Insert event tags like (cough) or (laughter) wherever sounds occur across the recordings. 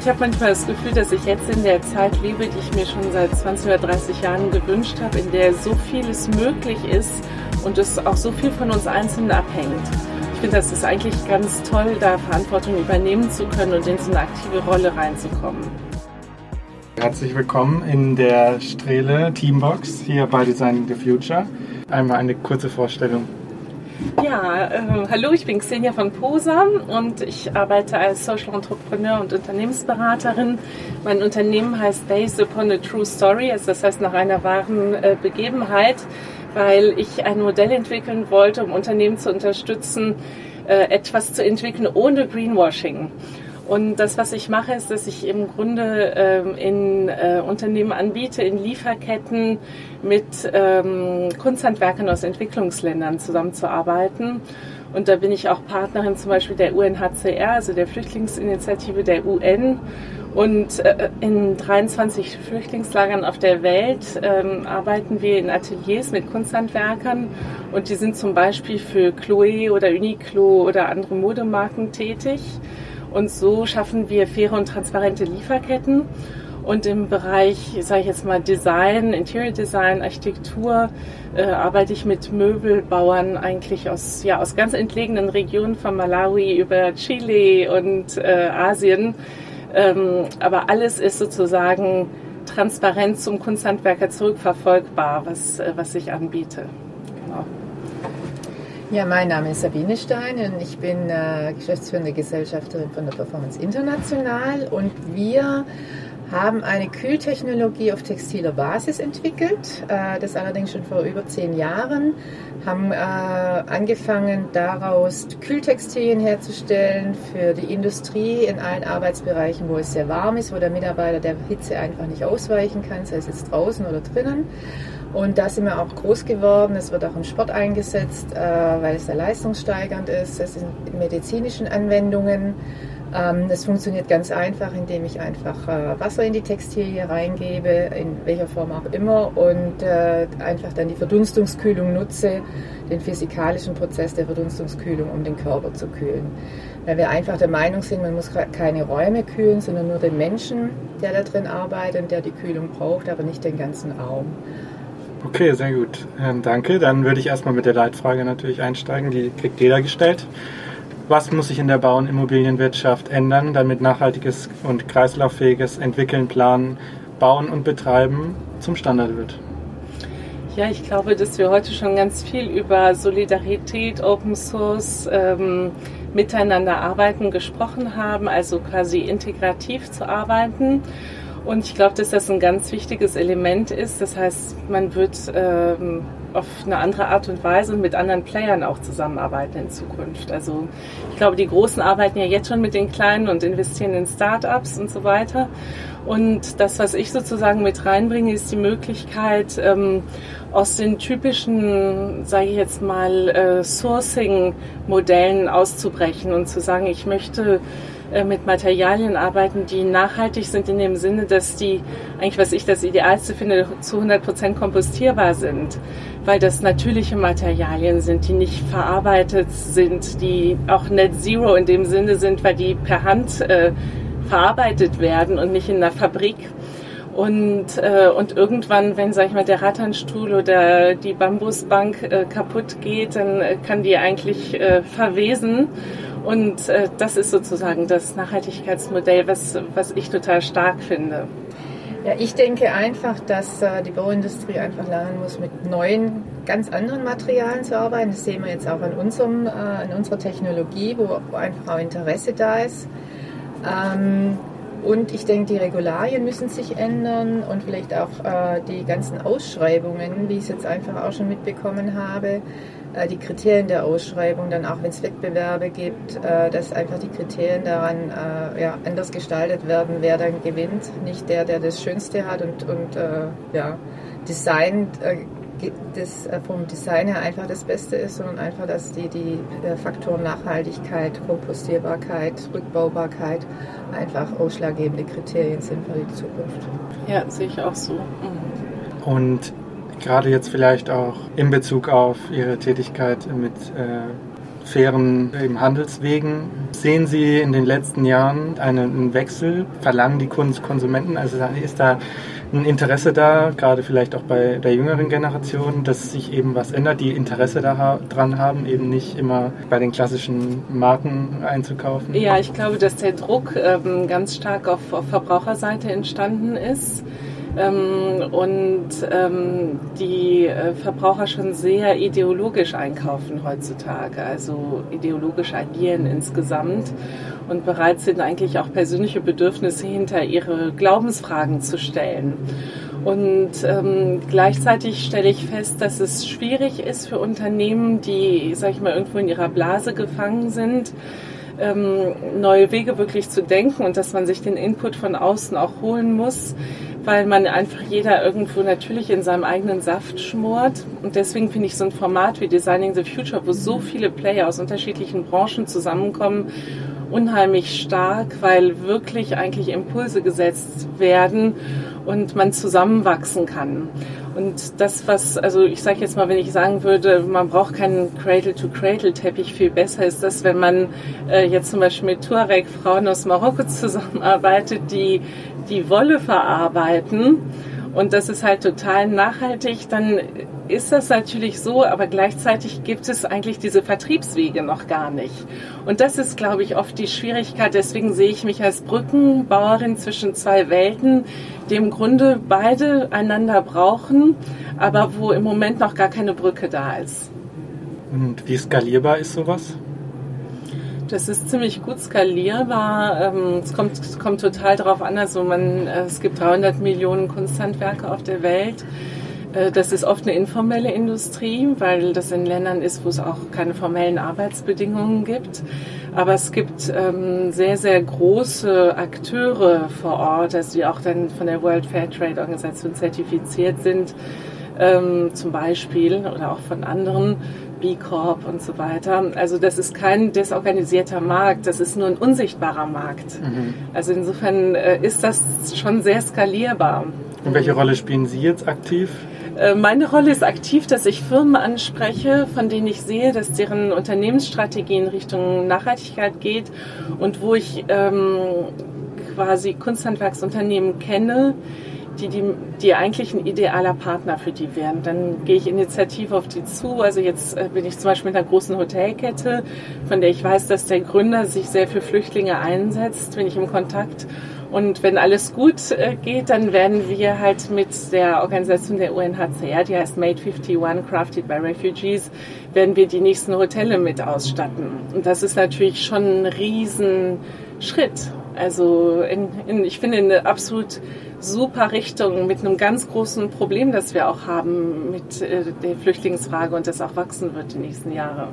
Ich habe manchmal das Gefühl, dass ich jetzt in der Zeit lebe, die ich mir schon seit 20 oder 30 Jahren gewünscht habe, in der so vieles möglich ist und es auch so viel von uns Einzelnen abhängt. Ich finde, das ist eigentlich ganz toll, da Verantwortung übernehmen zu können und in so eine aktive Rolle reinzukommen. Herzlich willkommen in der Strele Teambox hier bei Designing the Future. Einmal eine kurze Vorstellung ja, äh, hallo, ich bin Xenia von Posa und ich arbeite als Social Entrepreneur und Unternehmensberaterin. Mein Unternehmen heißt Based Upon a True Story, also das heißt nach einer wahren äh, Begebenheit, weil ich ein Modell entwickeln wollte, um Unternehmen zu unterstützen, äh, etwas zu entwickeln ohne Greenwashing. Und das, was ich mache, ist, dass ich im Grunde ähm, in äh, Unternehmen anbiete, in Lieferketten mit ähm, Kunsthandwerkern aus Entwicklungsländern zusammenzuarbeiten. Und da bin ich auch Partnerin zum Beispiel der UNHCR, also der Flüchtlingsinitiative der UN. Und äh, in 23 Flüchtlingslagern auf der Welt ähm, arbeiten wir in Ateliers mit Kunsthandwerkern und die sind zum Beispiel für Chloe oder Uniqlo oder andere Modemarken tätig. Und so schaffen wir faire und transparente Lieferketten. Und im Bereich, sage ich jetzt mal, Design, Interior Design, Architektur, äh, arbeite ich mit Möbelbauern eigentlich aus, ja, aus ganz entlegenen Regionen von Malawi über Chile und äh, Asien. Ähm, aber alles ist sozusagen transparent zum Kunsthandwerker zurückverfolgbar, was, äh, was ich anbiete. Ja, mein Name ist Sabine Stein und ich bin äh, geschäftsführende Gesellschafterin von der Performance International. Und wir haben eine Kühltechnologie auf textiler Basis entwickelt, äh, das allerdings schon vor über zehn Jahren, haben äh, angefangen daraus Kühltextilien herzustellen für die Industrie in allen Arbeitsbereichen, wo es sehr warm ist, wo der Mitarbeiter der Hitze einfach nicht ausweichen kann, sei es jetzt draußen oder drinnen und da sind wir auch groß geworden. Es wird auch im Sport eingesetzt, äh, weil es sehr leistungssteigernd ist. Es sind medizinischen Anwendungen. Ähm, das funktioniert ganz einfach, indem ich einfach äh, Wasser in die Textilie reingebe, in welcher Form auch immer, und äh, einfach dann die Verdunstungskühlung nutze, den physikalischen Prozess der Verdunstungskühlung, um den Körper zu kühlen. Weil wir einfach der Meinung sind, man muss keine Räume kühlen, sondern nur den Menschen, der da drin arbeitet und der die Kühlung braucht, aber nicht den ganzen Raum. Okay, sehr gut. Ähm, danke. Dann würde ich erstmal mit der Leitfrage natürlich einsteigen. Die kriegt jeder gestellt. Was muss sich in der Bau- und Immobilienwirtschaft ändern, damit nachhaltiges und kreislauffähiges Entwickeln, Planen, Bauen und Betreiben zum Standard wird? Ja, ich glaube, dass wir heute schon ganz viel über Solidarität, Open Source, ähm, miteinander arbeiten gesprochen haben, also quasi integrativ zu arbeiten. Und ich glaube, dass das ein ganz wichtiges Element ist. Das heißt, man wird ähm, auf eine andere Art und Weise mit anderen Playern auch zusammenarbeiten in Zukunft. Also ich glaube, die Großen arbeiten ja jetzt schon mit den Kleinen und investieren in Startups und so weiter. Und das, was ich sozusagen mit reinbringe, ist die Möglichkeit, ähm, aus den typischen, sage ich jetzt mal, äh, Sourcing-Modellen auszubrechen und zu sagen, ich möchte mit Materialien arbeiten, die nachhaltig sind in dem Sinne, dass die, eigentlich was ich das Idealste finde, zu 100 Prozent kompostierbar sind, weil das natürliche Materialien sind, die nicht verarbeitet sind, die auch Net Zero in dem Sinne sind, weil die per Hand äh, verarbeitet werden und nicht in einer Fabrik. Und, äh, und irgendwann, wenn, sag ich mal, der Ratternstuhl oder die Bambusbank äh, kaputt geht, dann äh, kann die eigentlich äh, verwesen. Und äh, das ist sozusagen das Nachhaltigkeitsmodell, was, was ich total stark finde. Ja, ich denke einfach, dass äh, die Bauindustrie einfach lernen muss, mit neuen, ganz anderen Materialien zu arbeiten. Das sehen wir jetzt auch an, unserem, äh, an unserer Technologie, wo, wo einfach auch Interesse da ist. Ähm, und ich denke, die Regularien müssen sich ändern und vielleicht auch äh, die ganzen Ausschreibungen, wie ich es jetzt einfach auch schon mitbekommen habe, äh, die Kriterien der Ausschreibung, dann auch wenn es Wettbewerbe gibt, äh, dass einfach die Kriterien daran äh, ja, anders gestaltet werden, wer dann gewinnt. Nicht der, der das Schönste hat und, und äh, ja, designt das äh, vom Design her einfach das Beste ist, sondern einfach, dass die, die Faktoren Nachhaltigkeit, Kompostierbarkeit, Rückbaubarkeit einfach ausschlaggebende Kriterien sind für die Zukunft. Ja, sehe ich auch so. Mhm. Und gerade jetzt vielleicht auch in Bezug auf Ihre Tätigkeit mit äh, fairen Handelswegen. Sehen Sie in den letzten Jahren einen Wechsel? Verlangen die Konsumenten, also ist da ein Interesse da, gerade vielleicht auch bei der jüngeren Generation, dass sich eben was ändert, die Interesse daran haben, eben nicht immer bei den klassischen Marken einzukaufen? Ja, ich glaube, dass der Druck ähm, ganz stark auf, auf Verbraucherseite entstanden ist und ähm, die äh, Verbraucher schon sehr ideologisch einkaufen heutzutage, also ideologisch agieren insgesamt und bereit sind eigentlich auch persönliche Bedürfnisse hinter ihre Glaubensfragen zu stellen. Und ähm, gleichzeitig stelle ich fest, dass es schwierig ist für Unternehmen, die, sag ich mal, irgendwo in ihrer Blase gefangen sind, ähm, neue Wege wirklich zu denken und dass man sich den Input von außen auch holen muss, weil man einfach jeder irgendwo natürlich in seinem eigenen Saft schmort. Und deswegen finde ich so ein Format wie Designing the Future, wo so viele Player aus unterschiedlichen Branchen zusammenkommen, unheimlich stark, weil wirklich eigentlich Impulse gesetzt werden und man zusammenwachsen kann. Und das, was, also ich sage jetzt mal, wenn ich sagen würde, man braucht keinen Cradle-to-Cradle-Teppich, viel besser ist das, wenn man äh, jetzt zum Beispiel mit Tuareg-Frauen aus Marokko (laughs) zusammenarbeitet, die die Wolle verarbeiten. Und das ist halt total nachhaltig, dann ist das natürlich so, aber gleichzeitig gibt es eigentlich diese Vertriebswege noch gar nicht. Und das ist, glaube ich, oft die Schwierigkeit. Deswegen sehe ich mich als Brückenbauerin zwischen zwei Welten, die im Grunde beide einander brauchen, aber wo im Moment noch gar keine Brücke da ist. Und wie skalierbar ist sowas? Das ist ziemlich gut skalierbar. Ähm, es kommt, es kommt total darauf an. Also man, äh, es gibt 300 Millionen Kunsthandwerke auf der Welt. Äh, das ist oft eine informelle Industrie, weil das in Ländern ist, wo es auch keine formellen Arbeitsbedingungen gibt. Aber es gibt ähm, sehr, sehr große Akteure vor Ort, also die auch dann von der World Fair Trade Organisation zertifiziert sind, ähm, zum Beispiel, oder auch von anderen B Corp und so weiter. Also das ist kein desorganisierter Markt, das ist nur ein unsichtbarer Markt. Mhm. Also insofern äh, ist das schon sehr skalierbar. Und welche Rolle spielen Sie jetzt aktiv? Äh, meine Rolle ist aktiv, dass ich Firmen anspreche, von denen ich sehe, dass deren Unternehmensstrategie in Richtung Nachhaltigkeit geht und wo ich ähm, quasi Kunsthandwerksunternehmen kenne, die, die, die eigentlich ein idealer Partner für die wären. Dann gehe ich initiativ auf die zu. Also jetzt äh, bin ich zum Beispiel mit einer großen Hotelkette, von der ich weiß, dass der Gründer sich sehr für Flüchtlinge einsetzt, bin ich im Kontakt. Und wenn alles gut äh, geht, dann werden wir halt mit der Organisation der UNHCR, die heißt Made 51 Crafted by Refugees, werden wir die nächsten Hotelle mit ausstatten. Und das ist natürlich schon ein Riesenschritt. Also in, in, ich finde eine absolut super Richtung mit einem ganz großen Problem, das wir auch haben mit äh, der Flüchtlingsfrage und das auch wachsen wird die nächsten Jahre.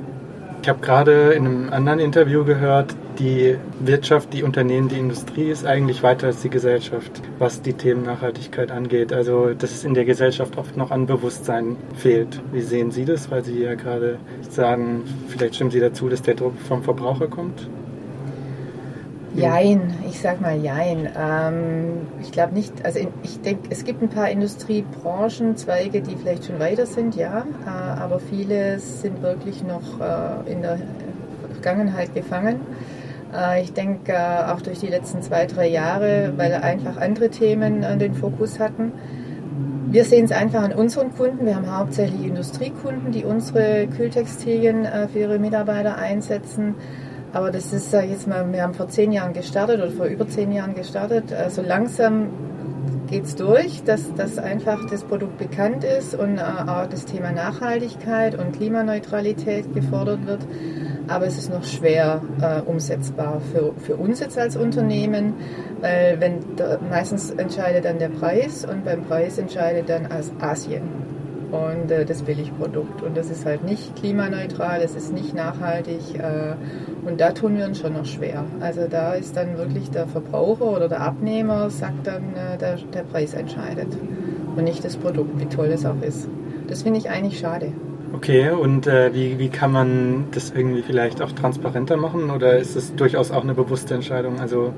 Ich habe gerade in einem anderen Interview gehört, die Wirtschaft, die Unternehmen, die Industrie ist eigentlich weiter als die Gesellschaft, was die Themen Nachhaltigkeit angeht. Also, dass es in der Gesellschaft oft noch an Bewusstsein fehlt. Wie sehen Sie das? Weil Sie ja gerade sagen, vielleicht stimmen Sie dazu, dass der Druck vom Verbraucher kommt? Jein, ich sag mal Jein. Ähm, ich glaube nicht, also ich denke, es gibt ein paar Industriebranchen, Zweige, die vielleicht schon weiter sind, ja, äh, aber viele sind wirklich noch äh, in der Vergangenheit gefangen. Äh, ich denke äh, auch durch die letzten zwei, drei Jahre, weil einfach andere Themen den Fokus hatten. Wir sehen es einfach an unseren Kunden. Wir haben hauptsächlich Industriekunden, die unsere Kühltextilien äh, für ihre Mitarbeiter einsetzen. Aber das ist äh, jetzt mal, wir haben vor zehn Jahren gestartet oder vor über zehn Jahren gestartet. Also langsam geht es durch, dass, dass einfach das Produkt bekannt ist und äh, auch das Thema Nachhaltigkeit und Klimaneutralität gefordert wird. Aber es ist noch schwer äh, umsetzbar für, für uns jetzt als Unternehmen, weil wenn meistens entscheidet dann der Preis und beim Preis entscheidet dann Asien und äh, das Billigprodukt. Und das ist halt nicht klimaneutral, es ist nicht nachhaltig äh, und da tun wir uns schon noch schwer. Also da ist dann wirklich der Verbraucher oder der Abnehmer sagt dann, äh, der, der Preis entscheidet und nicht das Produkt, wie toll es auch ist. Das finde ich eigentlich schade. Okay, und äh, wie, wie kann man das irgendwie vielleicht auch transparenter machen oder ist es durchaus auch eine bewusste Entscheidung? Also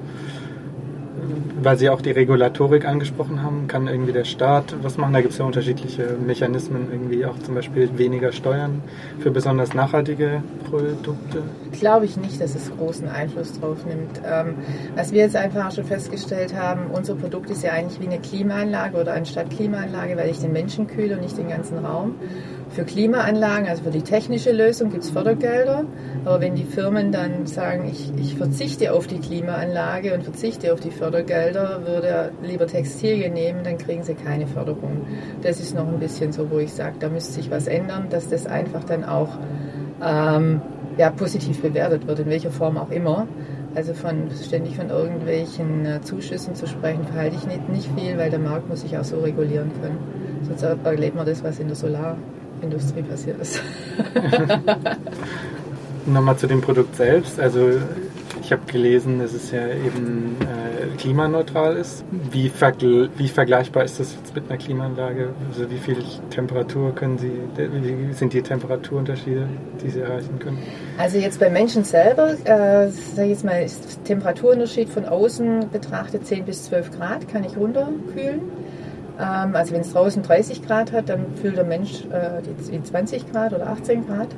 weil Sie auch die Regulatorik angesprochen haben, kann irgendwie der Staat was machen? Da gibt es ja unterschiedliche Mechanismen, irgendwie auch zum Beispiel weniger Steuern für besonders nachhaltige Produkte. Glaube ich nicht, dass es großen Einfluss drauf nimmt. Ähm, was wir jetzt einfach schon festgestellt haben, unser Produkt ist ja eigentlich wie eine Klimaanlage oder eine Stadtklimaanlage, weil ich den Menschen kühle und nicht den ganzen Raum. Für Klimaanlagen, also für die technische Lösung, gibt es Fördergelder. Aber wenn die Firmen dann sagen, ich, ich verzichte auf die Klimaanlage und verzichte auf die Fördergelder, würde lieber Textilien nehmen, dann kriegen sie keine Förderung. Das ist noch ein bisschen so, wo ich sage, da müsste sich was ändern, dass das einfach dann auch ähm, ja, positiv bewertet wird, in welcher Form auch immer. Also von, ständig von irgendwelchen äh, Zuschüssen zu sprechen, verhalte ich nicht, nicht viel, weil der Markt muss sich auch so regulieren können. Sonst erlebt man das, was in der Solar Industrie passiert ist. (laughs) Nochmal zu dem Produkt selbst. Also ich habe gelesen, dass es ja eben äh, klimaneutral ist. Wie, vergl wie, vergleichbar ist das jetzt mit einer Klimaanlage? Also wie viel Temperatur können Sie, wie sind die Temperaturunterschiede, die Sie erreichen können? Also jetzt beim Menschen selber, äh, sage ich jetzt mal, ist Temperaturunterschied von außen betrachtet 10 bis 12 Grad, kann ich runterkühlen. Ähm, also wenn es draußen 30 Grad hat, dann fühlt der Mensch äh, die 20 Grad oder 18 Grad.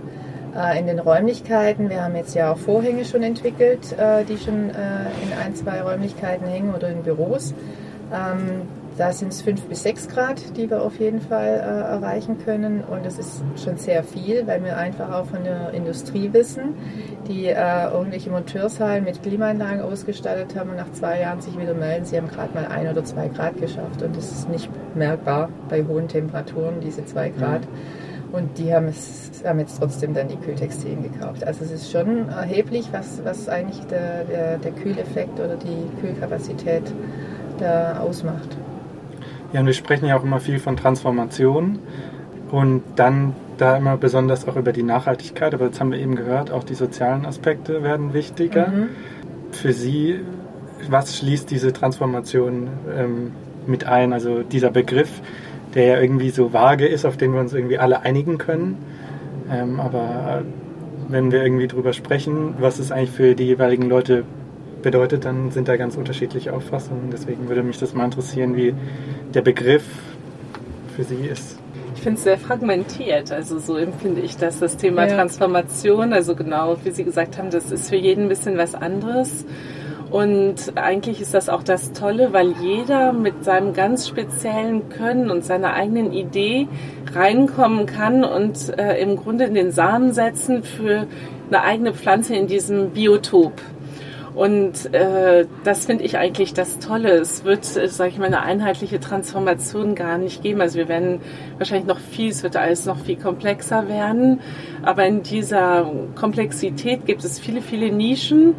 Äh, in den Räumlichkeiten, wir haben jetzt ja auch Vorhänge schon entwickelt, äh, die schon in ein, zwei Räumlichkeiten hängen oder in Büros. Da sind es 5 bis 6 Grad, die wir auf jeden Fall äh, erreichen können. Und das ist schon sehr viel, weil wir einfach auch von der Industrie wissen, die äh, irgendwelche Monteurshallen mit Klimaanlagen ausgestattet haben und nach zwei Jahren sich wieder melden, sie haben gerade mal ein oder zwei Grad geschafft. Und das ist nicht merkbar bei hohen Temperaturen, diese zwei. Grad. Mhm. Und die haben, es, haben jetzt trotzdem dann die Kühltextilien gekauft. Also es ist schon erheblich, was, was eigentlich der, der, der Kühleffekt oder die Kühlkapazität da ausmacht. Ja, und wir sprechen ja auch immer viel von Transformation und dann da immer besonders auch über die Nachhaltigkeit, aber jetzt haben wir eben gehört, auch die sozialen Aspekte werden wichtiger. Mhm. Für Sie, was schließt diese Transformation ähm, mit ein? Also dieser Begriff, der ja irgendwie so vage ist, auf den wir uns irgendwie alle einigen können. Ähm, aber wenn wir irgendwie drüber sprechen, was es eigentlich für die jeweiligen Leute bedeutet, dann sind da ganz unterschiedliche Auffassungen. Deswegen würde mich das mal interessieren, wie der Begriff für Sie ist. Ich finde es sehr fragmentiert. Also so empfinde ich das, das Thema ja. Transformation. Also genau, wie Sie gesagt haben, das ist für jeden ein bisschen was anderes. Und eigentlich ist das auch das Tolle, weil jeder mit seinem ganz speziellen Können und seiner eigenen Idee reinkommen kann und äh, im Grunde den Samen setzen für eine eigene Pflanze in diesem Biotop. Und äh, das finde ich eigentlich das Tolle. Es wird, äh, sage ich mal, eine einheitliche Transformation gar nicht geben. Also wir werden wahrscheinlich noch viel, es wird alles noch viel komplexer werden. Aber in dieser Komplexität gibt es viele, viele Nischen,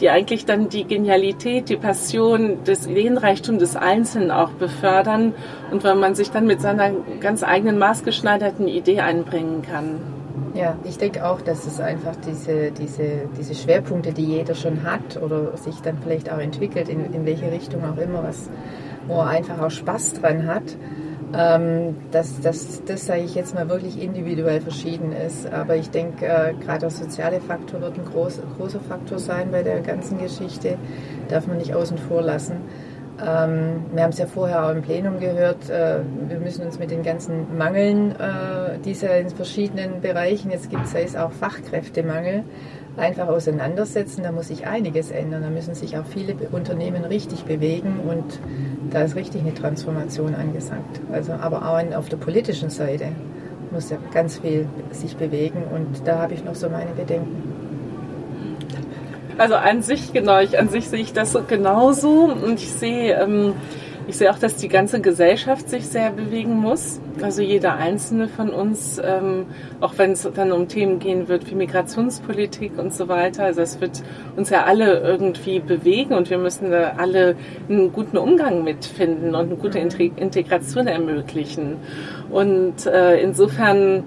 die eigentlich dann die Genialität, die Passion, das Ideenreichtum des Einzelnen auch befördern und weil man sich dann mit seiner ganz eigenen maßgeschneiderten Idee einbringen kann. Ja, ich denke auch, dass es einfach diese, diese, diese Schwerpunkte, die jeder schon hat oder sich dann vielleicht auch entwickelt, in, in welche Richtung auch immer, was, wo er einfach auch Spaß dran hat, ähm, dass, dass das, sage ich jetzt mal, wirklich individuell verschieden ist. Aber ich denke, äh, gerade der soziale Faktor wird ein groß, großer Faktor sein bei der ganzen Geschichte, darf man nicht außen vor lassen. Ähm, wir haben es ja vorher auch im Plenum gehört, äh, wir müssen uns mit den ganzen Mangeln äh, dieser in verschiedenen Bereichen, jetzt gibt es auch Fachkräftemangel, einfach auseinandersetzen. Da muss sich einiges ändern. Da müssen sich auch viele Unternehmen richtig bewegen und da ist richtig eine Transformation angesagt. Also, aber auch auf der politischen Seite muss ja ganz viel sich bewegen und da habe ich noch so meine Bedenken. Also an sich, genau, ich, an sich sehe ich das genauso und ich sehe, ähm, ich sehe auch, dass die ganze Gesellschaft sich sehr bewegen muss. Also jeder einzelne von uns, ähm, auch wenn es dann um Themen gehen wird wie Migrationspolitik und so weiter. Also es wird uns ja alle irgendwie bewegen und wir müssen da alle einen guten Umgang mitfinden und eine gute Integration ermöglichen. Und äh, insofern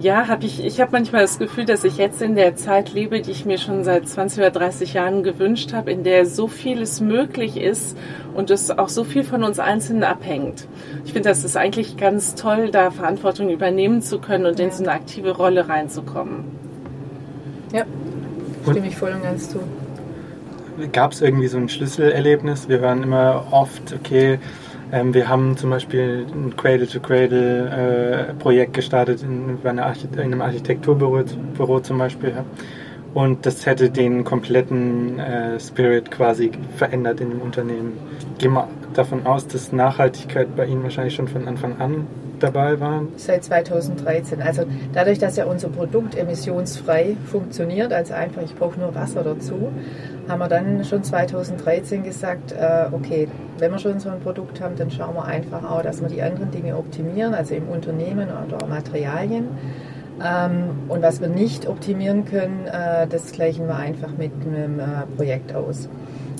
ja, habe ich. Ich habe manchmal das Gefühl, dass ich jetzt in der Zeit lebe, die ich mir schon seit 20 oder 30 Jahren gewünscht habe, in der so vieles möglich ist und es auch so viel von uns Einzelnen abhängt. Ich finde, das ist eigentlich ganz toll, da Verantwortung übernehmen zu können und in so eine aktive Rolle reinzukommen. Ja, stimme ich voll und ganz zu. gab es irgendwie so ein Schlüsselerlebnis? Wir hören immer oft, okay, ähm, wir haben zum Beispiel ein Cradle-to-Cradle-Projekt äh, gestartet in, in, einem Architekturbüro Büro zum Beispiel. Ja. Und das hätte den kompletten äh, Spirit quasi verändert in dem Unternehmen. Gehen wir davon aus, dass Nachhaltigkeit bei Ihnen wahrscheinlich schon von Anfang an dabei war? Seit 2013. Also dadurch, dass ja unser Produkt emissionsfrei funktioniert, also einfach, ich brauche nur Wasser dazu, haben wir dann schon 2013 gesagt, äh, okay, wenn wir schon so ein Produkt haben, dann schauen wir einfach auch, dass wir die anderen Dinge optimieren, also im Unternehmen oder Materialien. Ähm, und was wir nicht optimieren können, äh, das gleichen wir einfach mit einem äh, Projekt aus.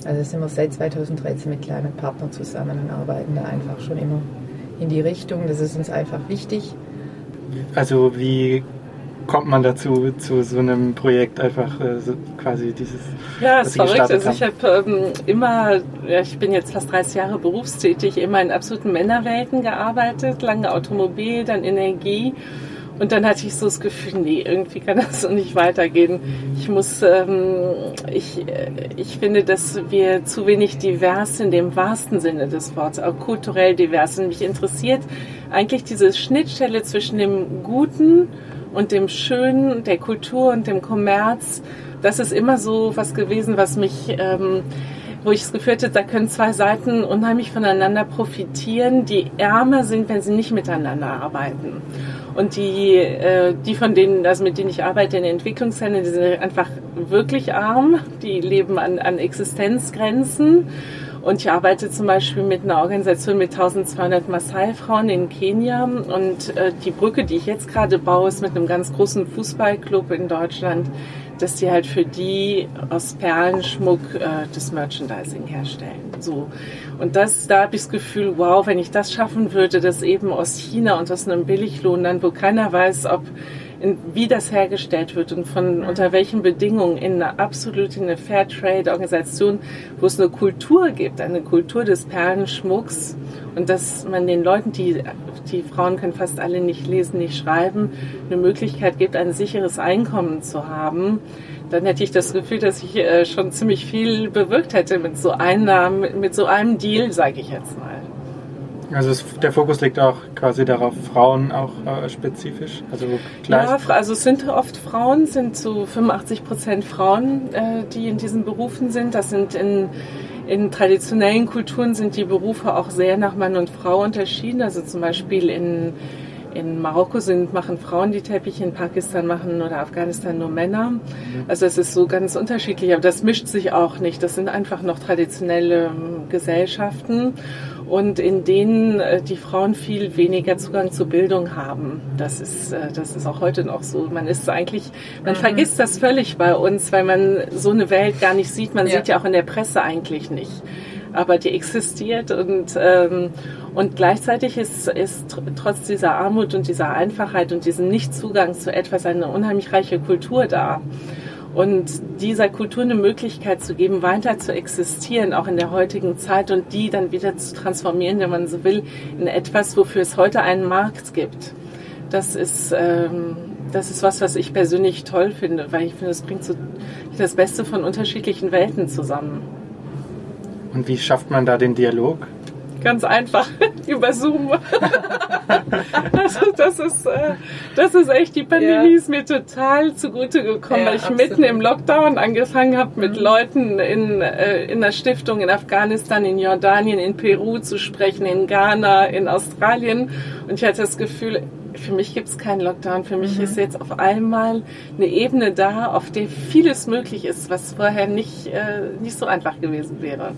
Also sind wir seit 2013 mit kleinen Partnern zusammen und arbeiten da einfach schon immer in die Richtung. Das ist uns einfach wichtig. Also wie kommt man dazu, zu so einem Projekt einfach äh, so quasi dieses. Ja, es ist verrückt. Also ich habe ähm, immer, ja, ich bin jetzt fast 30 Jahre berufstätig, immer in absoluten Männerwelten gearbeitet, lange Automobil, dann Energie. Und dann hatte ich so das Gefühl, nee, irgendwie kann das so nicht weitergehen. Ich muss, ähm, ich, äh, ich finde, dass wir zu wenig divers sind, im wahrsten Sinne des Wortes, auch kulturell divers. Und mich interessiert eigentlich diese Schnittstelle zwischen dem Guten und dem Schönen, der Kultur und dem Kommerz. Das ist immer so was gewesen, was mich, ähm, wo ich das Gefühl hatte, da können zwei Seiten unheimlich voneinander profitieren, die ärmer sind, wenn sie nicht miteinander arbeiten. Und die, äh, die von denen, also mit denen ich arbeite in Entwicklungsländern, die sind einfach wirklich arm, die leben an, an Existenzgrenzen. Und ich arbeite zum Beispiel mit einer Organisation mit 1200 Maasai-Frauen in Kenia. Und äh, die Brücke, die ich jetzt gerade baue, ist mit einem ganz großen Fußballclub in Deutschland, dass die halt für die aus Perlenschmuck äh, das Merchandising herstellen. So. Und das, da habe ich das Gefühl, wow, wenn ich das schaffen würde, dass eben aus China und aus einem Billiglohn dann, wo keiner weiß, ob in, wie das hergestellt wird und von unter welchen Bedingungen in einer absolut in eine Fairtrade-Organisation, wo es eine Kultur gibt, eine Kultur des Perlenschmucks und dass man den Leuten, die die Frauen können fast alle nicht lesen, nicht schreiben, eine Möglichkeit gibt, ein sicheres Einkommen zu haben, dann hätte ich das Gefühl, dass ich äh, schon ziemlich viel bewirkt hätte mit so Einnahmen, mit so einem Deal, sage ich jetzt mal. Also es, der Fokus liegt auch quasi darauf, Frauen auch äh, spezifisch, also. Ja, also es sind oft Frauen, sind zu 85 Prozent Frauen, äh, die in diesen Berufen sind. Das sind in in traditionellen Kulturen sind die Berufe auch sehr nach Mann und Frau unterschieden. Also zum Beispiel in in Marokko sind, machen Frauen die Teppiche, in Pakistan machen oder Afghanistan nur Männer. Also es ist so ganz unterschiedlich, aber das mischt sich auch nicht. Das sind einfach noch traditionelle ähm, Gesellschaften und in denen äh, die Frauen viel weniger Zugang zu Bildung haben. Das ist, äh, das ist auch heute noch so. Man ist eigentlich, man mhm. vergisst das völlig bei uns, weil man so eine Welt gar nicht sieht. Man ja. sieht ja auch in der Presse eigentlich nicht aber die existiert und, ähm, und gleichzeitig ist, ist trotz dieser Armut und dieser Einfachheit und diesem Nichtzugang zu etwas eine unheimlich reiche Kultur da. Und dieser Kultur eine Möglichkeit zu geben, weiter zu existieren, auch in der heutigen Zeit und die dann wieder zu transformieren, wenn man so will, in etwas, wofür es heute einen Markt gibt. Das ist, ähm, das ist was, was ich persönlich toll finde, weil ich finde, es bringt so das Beste von unterschiedlichen Welten zusammen. Und wie schafft man da den Dialog? Ganz einfach, über Zoom. also das, ist, äh, das ist echt, die Pandemie ja. ist mir total zugute gekommen, ja, weil ich absolut. mitten im Lockdown angefangen habe, mit mhm. Leuten in, äh, in der Stiftung in Afghanistan, in Jordanien, in Peru zu sprechen, in Ghana, in Australien. Und ich hatte das Gefühl, für mich gibt es keinen Lockdown. Für mich mhm. ist jetzt auf einmal eine Ebene da, auf der vieles möglich ist, was vorher nicht, äh, nicht so einfach gewesen wäre.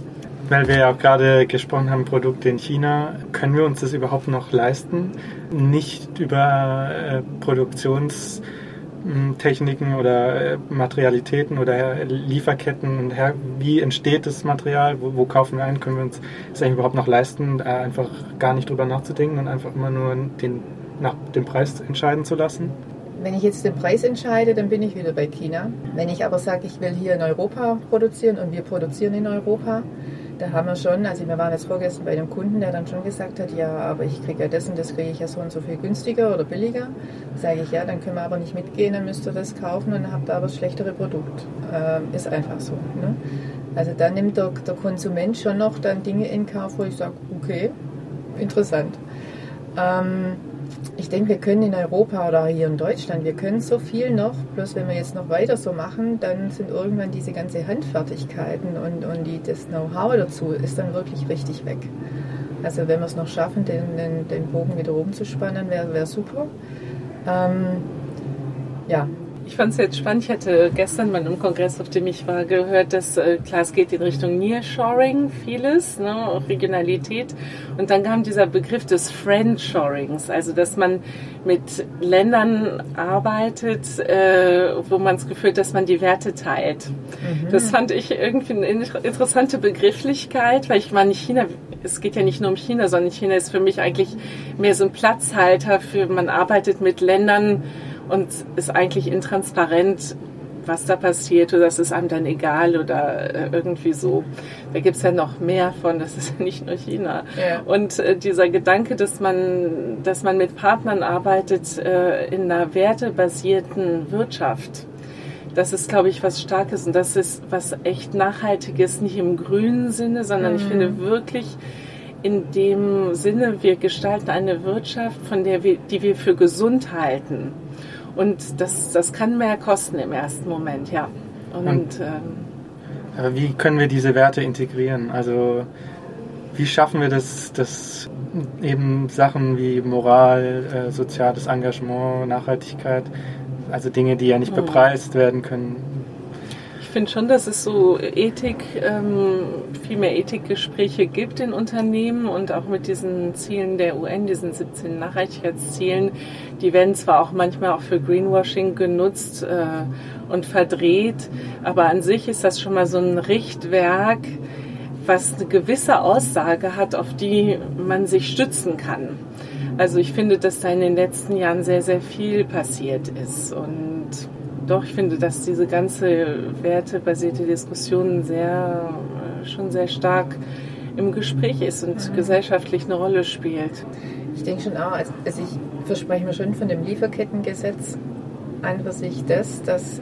Weil wir ja auch gerade gesprochen haben, Produkte in China, können wir uns das überhaupt noch leisten? Nicht über äh, Produktionstechniken oder äh, Materialitäten oder Lieferketten und her, wie entsteht das Material, wo, wo, kaufen wir ein, können wir uns das eigentlich überhaupt noch leisten, äh, einfach gar nicht drüber nachzudenken und einfach immer nur den, nach dem Preis entscheiden zu lassen? Wenn ich jetzt den Preis entscheide, dann bin ich wieder bei China. Wenn ich aber sage, ich will hier in Europa produzieren und wir produzieren in Europa, da haben wir schon, also wir waren jetzt vorgestern bei einem Kunden, der dann schon gesagt hat, ja, aber ich kriege ja das und das kriege ich ja so und so viel günstiger oder billiger. Sage ich, ja, dann können wir aber nicht mitgehen, dann müsst ihr das kaufen und habt aber das schlechtere Produkt. Ähm, ist einfach so. Ne? Also da nimmt der, der Konsument schon noch dann Dinge in Kauf, wo ich sage, okay, interessant. Ähm, ich denke, wir können in Europa oder hier in Deutschland, wir können so viel noch, bloß wenn wir jetzt noch weiter so machen, dann sind irgendwann diese ganze Handfertigkeiten und, und die, das Know-how dazu ist dann wirklich richtig weg. Also wenn wir es noch schaffen, den, den, den Bogen wieder oben zu spannen, wäre wär super. Ähm, ja, ich fand es jetzt spannend. Ich hatte gestern bei einem Kongress, auf dem ich war, gehört, dass äh, klar, es geht in Richtung Nearshoring vieles, ne, auch Regionalität. Und dann kam dieser Begriff des Friendshorings, also dass man mit Ländern arbeitet, äh, wo man das Gefühl hat, dass man die Werte teilt. Mhm. Das fand ich irgendwie eine interessante Begrifflichkeit, weil ich meine, China, es geht ja nicht nur um China, sondern China ist für mich eigentlich mehr so ein Platzhalter für, man arbeitet mit Ländern, und ist eigentlich intransparent, was da passiert oder das ist einem dann egal oder äh, irgendwie so. Da gibt es ja noch mehr von, das ist ja nicht nur China. Ja. Und äh, dieser Gedanke, dass man, dass man mit Partnern arbeitet äh, in einer wertebasierten Wirtschaft, das ist, glaube ich, was Starkes und das ist was echt Nachhaltiges, nicht im grünen Sinne, sondern mhm. ich finde wirklich in dem Sinne, wir gestalten eine Wirtschaft, von der wir, die wir für gesund halten. Und das, das kann mehr kosten im ersten Moment, ja. Und, Und ähm, wie können wir diese Werte integrieren? Also wie schaffen wir das, dass eben Sachen wie Moral, äh, soziales Engagement, Nachhaltigkeit, also Dinge, die ja nicht hm. bepreist werden können, finde schon, dass es so Ethik, ähm, viel mehr Ethikgespräche gibt in Unternehmen und auch mit diesen Zielen der UN, diesen 17 Nachhaltigkeitszielen, die werden zwar auch manchmal auch für Greenwashing genutzt äh, und verdreht, aber an sich ist das schon mal so ein Richtwerk, was eine gewisse Aussage hat, auf die man sich stützen kann. Also ich finde, dass da in den letzten Jahren sehr, sehr viel passiert ist und doch, ich finde, dass diese ganze wertebasierte Diskussion sehr, äh, schon sehr stark im Gespräch ist und mhm. gesellschaftlich eine Rolle spielt. Ich denke schon auch, also ich verspreche mir schon von dem Lieferkettengesetz an für sich das, dass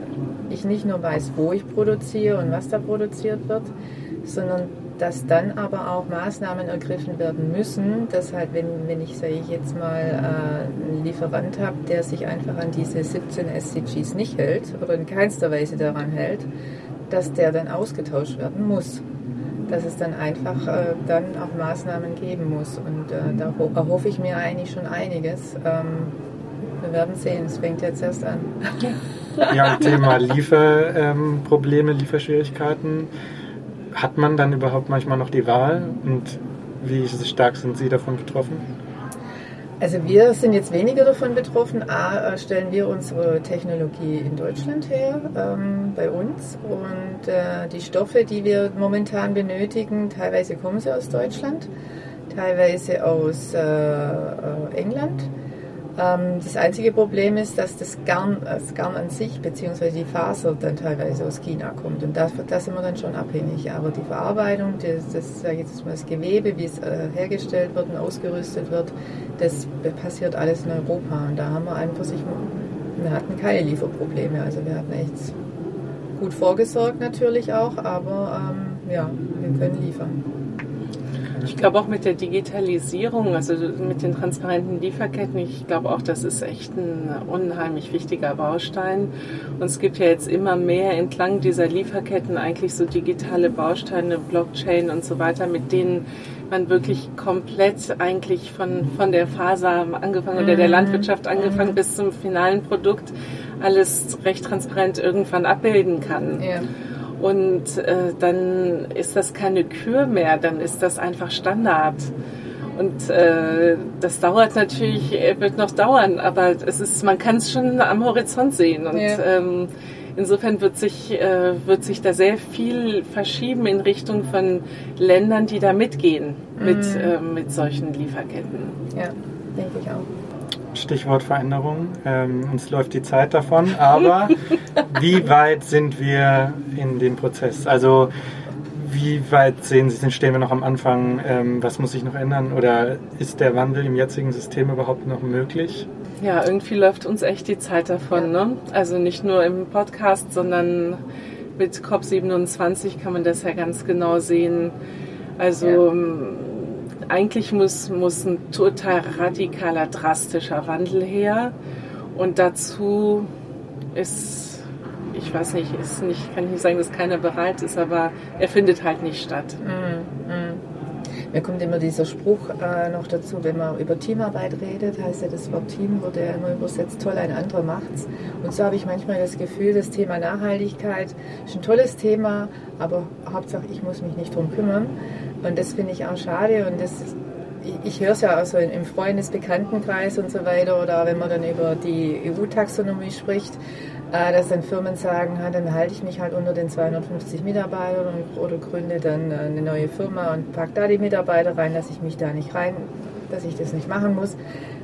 ich nicht nur weiß, wo ich produziere und was da produziert wird, sondern dass dann aber auch Maßnahmen ergriffen werden müssen, dass halt, wenn, wenn ich, sage ich jetzt mal, äh, einen Lieferant habe, der sich einfach an diese 17 SCGs nicht hält oder in keinster Weise daran hält, dass der dann ausgetauscht werden muss. Dass es dann einfach äh, dann auch Maßnahmen geben muss. Und äh, da erhoffe ich mir eigentlich schon einiges. Ähm, wir werden sehen, es fängt jetzt erst an. Ja, Thema Lieferprobleme, ähm, Lieferschwierigkeiten hat man dann überhaupt manchmal noch die Wahl und wie stark sind Sie davon betroffen? Also wir sind jetzt weniger davon betroffen. A, stellen wir unsere Technologie in Deutschland her, ähm, bei uns. Und äh, die Stoffe, die wir momentan benötigen, teilweise kommen sie aus Deutschland, teilweise aus äh, äh England. Ähm, das einzige Problem ist, dass das Garn, das Garn an sich bzw. die Faser dann teilweise aus China kommt und da, da sind wir dann schon abhängig. Aber die Verarbeitung, das, das, jetzt mal das Gewebe, wie es äh, hergestellt wird und ausgerüstet wird, das passiert alles in Europa und da haben wir einfach sich, wir hatten keine Lieferprobleme, also wir hatten echt gut vorgesorgt natürlich auch, aber ähm, ja, wir können liefern. Ich glaube auch mit der Digitalisierung, also mit den transparenten Lieferketten, ich glaube auch, das ist echt ein unheimlich wichtiger Baustein. Und es gibt ja jetzt immer mehr entlang dieser Lieferketten eigentlich so digitale Bausteine, Blockchain und so weiter, mit denen man wirklich komplett eigentlich von, von der Faser angefangen oder der mhm. Landwirtschaft angefangen mhm. bis zum finalen Produkt alles recht transparent irgendwann abbilden kann. Ja. Und äh, dann ist das keine Kür mehr, dann ist das einfach Standard. Und äh, das dauert natürlich, äh, wird noch dauern, aber es ist, man kann es schon am Horizont sehen. Und ja. ähm, insofern wird sich, äh, wird sich da sehr viel verschieben in Richtung von Ländern, die da mitgehen mhm. mit, äh, mit solchen Lieferketten. Ja, denke ich auch. Stichwort Veränderung. Ähm, uns läuft die Zeit davon, aber (laughs) wie weit sind wir in dem Prozess? Also wie weit sehen Sie, stehen wir noch am Anfang? Ähm, was muss sich noch ändern? Oder ist der Wandel im jetzigen System überhaupt noch möglich? Ja, irgendwie läuft uns echt die Zeit davon. Ne? Also nicht nur im Podcast, sondern mit COP27 kann man das ja ganz genau sehen. Also Ja. Eigentlich muss, muss ein total radikaler, drastischer Wandel her. Und dazu ist, ich weiß nicht, ist nicht, kann ich nicht sagen, dass keiner bereit ist, aber er findet halt nicht statt. Mir kommt immer dieser Spruch äh, noch dazu, wenn man über Teamarbeit redet, heißt ja das Wort Team, wurde ja immer übersetzt, toll, ein anderer macht's. Und so habe ich manchmal das Gefühl, das Thema Nachhaltigkeit ist ein tolles Thema, aber Hauptsache ich muss mich nicht drum kümmern. Und das finde ich auch schade und das ich, ich höre es ja auch so im Freundesbekanntenkreis und so weiter oder wenn man dann über die EU-Taxonomie spricht, äh, dass dann Firmen sagen, ha, dann halte ich mich halt unter den 250 Mitarbeitern und, oder gründe dann äh, eine neue Firma und pack da die Mitarbeiter rein, dass ich mich da nicht rein, dass ich das nicht machen muss.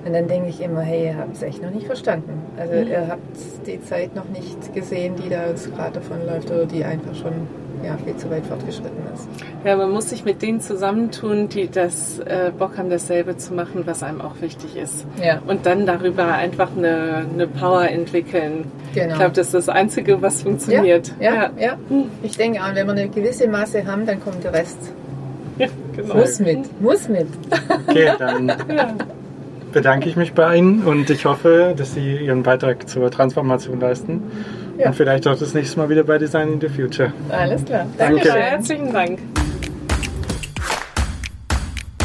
Und dann denke ich immer, hey, ihr habt es echt noch nicht verstanden. Also ihr habt die Zeit noch nicht gesehen, die da uns gerade davon läuft oder die einfach schon ja, viel zu weit fortgeschritten ist. Ja, man muss sich mit denen zusammentun, die das äh, Bock haben, dasselbe zu machen, was einem auch wichtig ist. Ja. Und dann darüber einfach eine, eine Power entwickeln. Genau. Ich glaube, das ist das Einzige, was funktioniert. Ja, ja, ja. Ich denke auch, wenn wir eine gewisse Masse haben, dann kommt der Rest. (laughs) Ja, genau. Muss mit, muss mit. Okay, dann (laughs) bedanke ich mich bei Ihnen und ich hoffe, dass Sie Ihren Beitrag zur Transformation leisten. Ja. Und vielleicht auch das nächste Mal wieder bei Design in the Future. Alles klar. Danke. Ja, herzlichen Dank.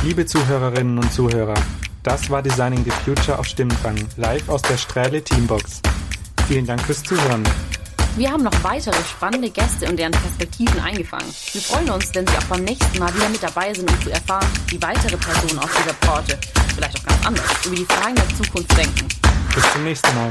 Liebe Zuhörerinnen und Zuhörer, das war Designing the Future auf Stimmenfang, live aus der Strähle Teambox. Vielen Dank fürs Zuhören. Wir haben noch weitere spannende Gäste und deren Perspektiven eingefangen. Wir freuen uns, wenn Sie auch beim nächsten Mal wieder mit dabei sind, um zu erfahren, wie weitere Personen aus dieser Branche, vielleicht auch ganz anders, über die Fragen der Zukunft denken. Bis zum nächsten Mal.